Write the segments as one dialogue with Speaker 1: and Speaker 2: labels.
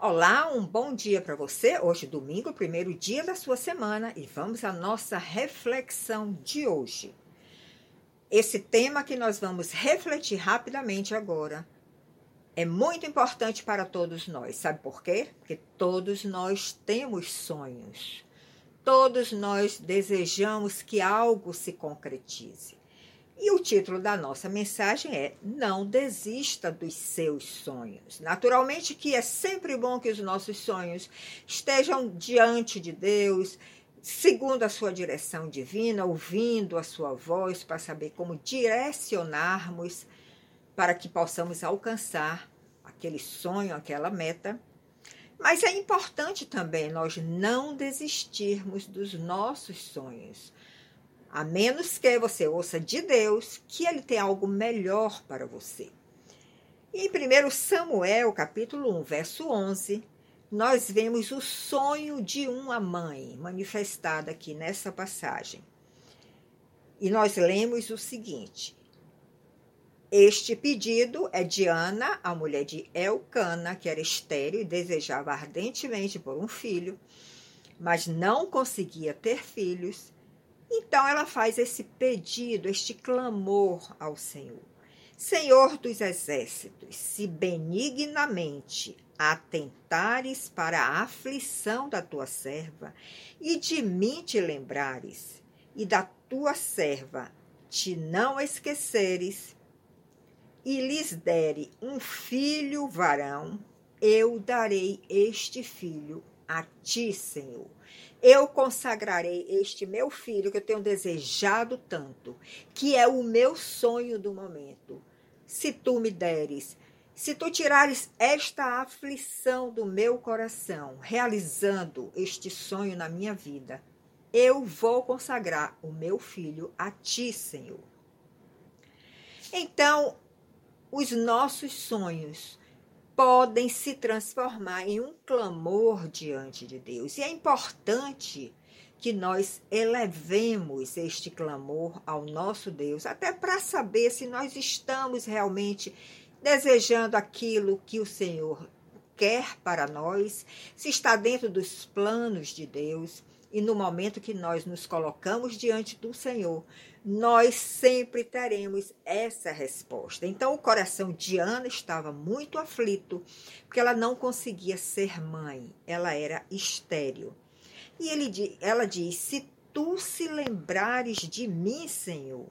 Speaker 1: Olá, um bom dia para você. Hoje, domingo, primeiro dia da sua semana, e vamos à nossa reflexão de hoje. Esse tema que nós vamos refletir rapidamente agora é muito importante para todos nós. Sabe por quê? Porque todos nós temos sonhos. Todos nós desejamos que algo se concretize. E o título da nossa mensagem é Não desista dos seus sonhos. Naturalmente que é sempre bom que os nossos sonhos estejam diante de Deus, segundo a sua direção divina, ouvindo a sua voz para saber como direcionarmos para que possamos alcançar aquele sonho, aquela meta. Mas é importante também nós não desistirmos dos nossos sonhos a menos que você ouça de Deus que ele tem algo melhor para você. Em 1 Samuel, capítulo 1, verso 11, nós vemos o sonho de uma mãe manifestado aqui nessa passagem. E nós lemos o seguinte: Este pedido é de Ana, a mulher de Elcana, que era estéril e desejava ardentemente por um filho, mas não conseguia ter filhos então ela faz esse pedido, este clamor ao Senhor. Senhor dos exércitos, se benignamente atentares para a aflição da tua serva, e de mim te lembrares, e da tua serva te não esqueceres, e lhes dere um filho varão, eu darei este filho a ti, Senhor. Eu consagrarei este meu filho que eu tenho desejado tanto, que é o meu sonho do momento. Se tu me deres, se tu tirares esta aflição do meu coração, realizando este sonho na minha vida, eu vou consagrar o meu filho a ti, Senhor. Então, os nossos sonhos podem se transformar em um clamor diante de Deus. E é importante que nós elevemos este clamor ao nosso Deus, até para saber se nós estamos realmente desejando aquilo que o Senhor quer para nós, se está dentro dos planos de Deus. E no momento que nós nos colocamos diante do Senhor, nós sempre teremos essa resposta. Então, o coração de Ana estava muito aflito, porque ela não conseguia ser mãe, ela era estéril. E ele, ela diz: Se tu se lembrares de mim, Senhor,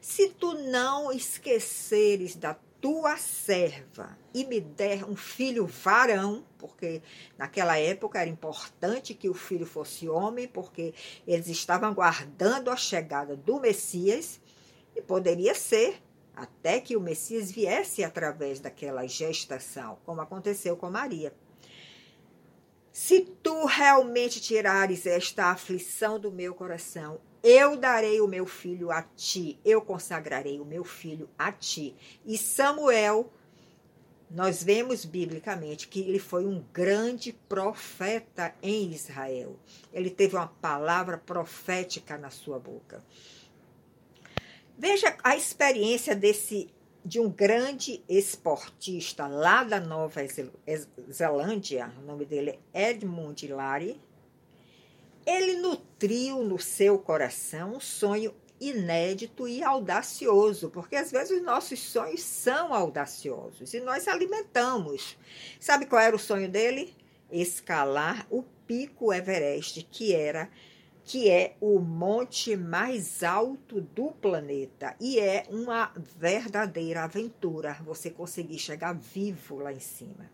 Speaker 1: se tu não esqueceres da tua serva e me der um filho varão, porque naquela época era importante que o filho fosse homem, porque eles estavam aguardando a chegada do Messias, e poderia ser até que o Messias viesse através daquela gestação, como aconteceu com Maria. Se tu realmente tirares esta aflição do meu coração eu darei o meu filho a ti, eu consagrarei o meu filho a ti. E Samuel, nós vemos biblicamente que ele foi um grande profeta em Israel. Ele teve uma palavra profética na sua boca. Veja a experiência desse de um grande esportista lá da Nova Zelândia, o nome dele é Edmund Hillary, ele nutriu no seu coração um sonho inédito e audacioso, porque às vezes os nossos sonhos são audaciosos e nós alimentamos. Sabe qual era o sonho dele? Escalar o pico Everest, que era que é o monte mais alto do planeta e é uma verdadeira aventura você conseguir chegar vivo lá em cima.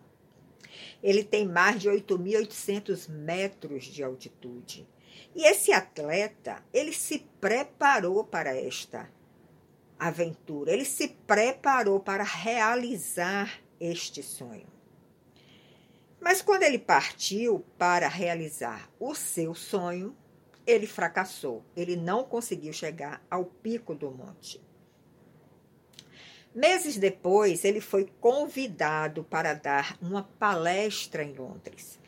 Speaker 1: Ele tem mais de 8.800 metros de altitude. E esse atleta, ele se preparou para esta aventura, ele se preparou para realizar este sonho. Mas quando ele partiu para realizar o seu sonho, ele fracassou. Ele não conseguiu chegar ao pico do monte. Meses depois, ele foi convidado para dar uma palestra em Londres.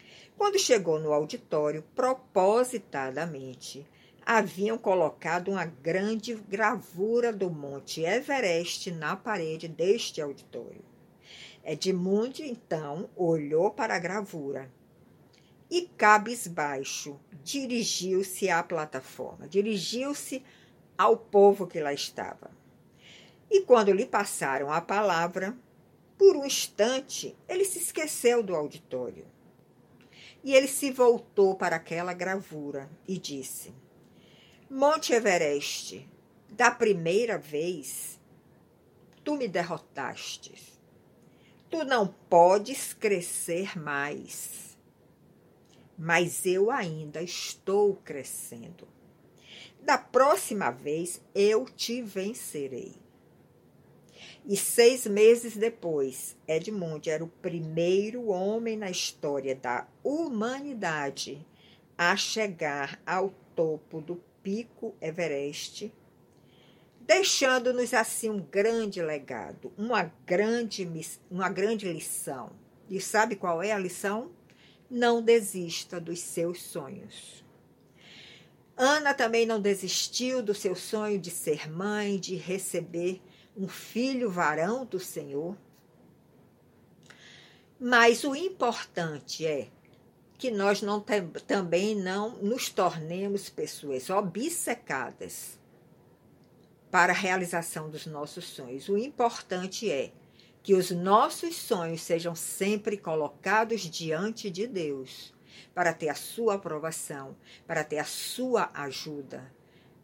Speaker 1: Quando chegou no auditório, propositadamente, haviam colocado uma grande gravura do Monte Everest na parede deste auditório. Edmundo, então, olhou para a gravura e, cabisbaixo, dirigiu-se à plataforma, dirigiu-se ao povo que lá estava. E quando lhe passaram a palavra, por um instante ele se esqueceu do auditório. E ele se voltou para aquela gravura e disse: Monte Everest, da primeira vez, tu me derrotaste. Tu não podes crescer mais. Mas eu ainda estou crescendo. Da próxima vez eu te vencerei. E seis meses depois, Edmund era o primeiro homem na história da humanidade a chegar ao topo do pico Everest deixando-nos assim um grande legado, uma grande, uma grande lição. E sabe qual é a lição? Não desista dos seus sonhos. Ana também não desistiu do seu sonho de ser mãe, de receber um filho varão do Senhor. Mas o importante é que nós não também não nos tornemos pessoas obcecadas para a realização dos nossos sonhos. O importante é que os nossos sonhos sejam sempre colocados diante de Deus, para ter a sua aprovação, para ter a sua ajuda,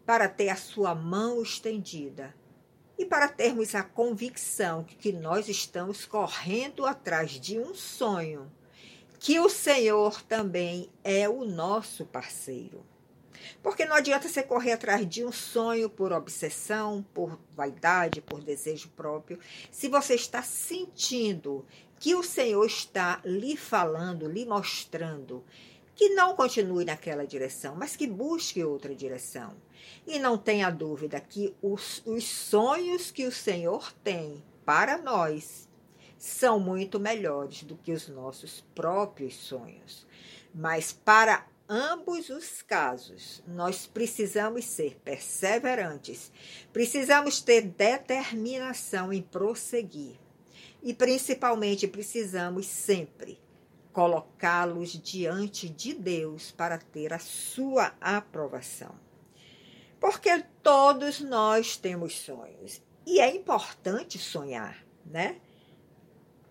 Speaker 1: para ter a sua mão estendida e para termos a convicção que nós estamos correndo atrás de um sonho, que o Senhor também é o nosso parceiro. Porque não adianta você correr atrás de um sonho por obsessão, por vaidade, por desejo próprio, se você está sentindo que o Senhor está lhe falando, lhe mostrando que não continue naquela direção, mas que busque outra direção. E não tenha dúvida que os, os sonhos que o Senhor tem para nós são muito melhores do que os nossos próprios sonhos. Mas para ambos os casos, nós precisamos ser perseverantes, precisamos ter determinação em prosseguir e, principalmente, precisamos sempre colocá-los diante de Deus para ter a sua aprovação. Porque todos nós temos sonhos e é importante sonhar, né?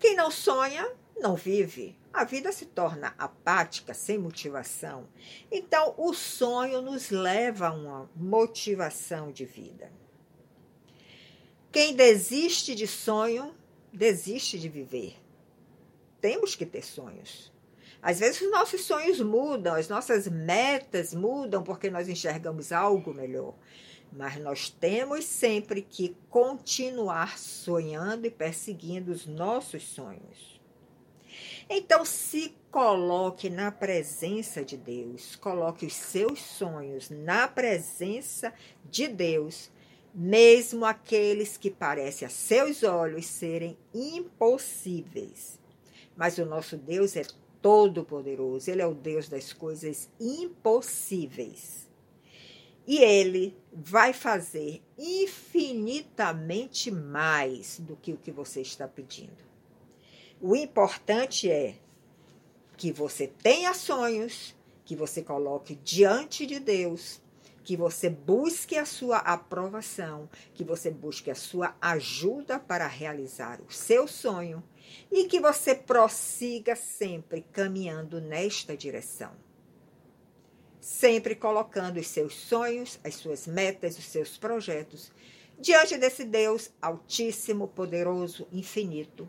Speaker 1: Quem não sonha, não vive a vida se torna apática, sem motivação. Então, o sonho nos leva a uma motivação de vida. Quem desiste de sonho, desiste de viver. Temos que ter sonhos. Às vezes os nossos sonhos mudam, as nossas metas mudam porque nós enxergamos algo melhor. Mas nós temos sempre que continuar sonhando e perseguindo os nossos sonhos. Então, se coloque na presença de Deus, coloque os seus sonhos na presença de Deus, mesmo aqueles que parecem a seus olhos serem impossíveis. Mas o nosso Deus é todo-poderoso, ele é o Deus das coisas impossíveis. E ele vai fazer infinitamente mais do que o que você está pedindo. O importante é que você tenha sonhos, que você coloque diante de Deus, que você busque a sua aprovação, que você busque a sua ajuda para realizar o seu sonho e que você prossiga sempre caminhando nesta direção. Sempre colocando os seus sonhos, as suas metas, os seus projetos diante desse Deus altíssimo, poderoso, infinito,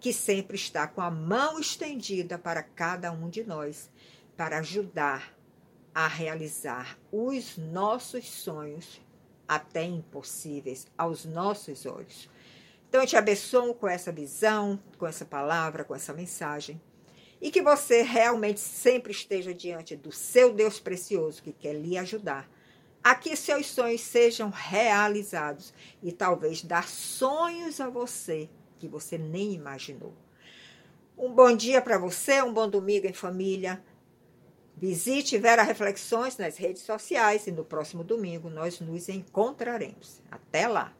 Speaker 1: que sempre está com a mão estendida para cada um de nós, para ajudar a realizar os nossos sonhos, até impossíveis, aos nossos olhos. Então, eu te abençoo com essa visão, com essa palavra, com essa mensagem. E que você realmente sempre esteja diante do seu Deus precioso que quer lhe ajudar a que seus sonhos sejam realizados e talvez dar sonhos a você que você nem imaginou. Um bom dia para você, um bom domingo em família. Visite Vera Reflexões nas redes sociais e no próximo domingo nós nos encontraremos. Até lá!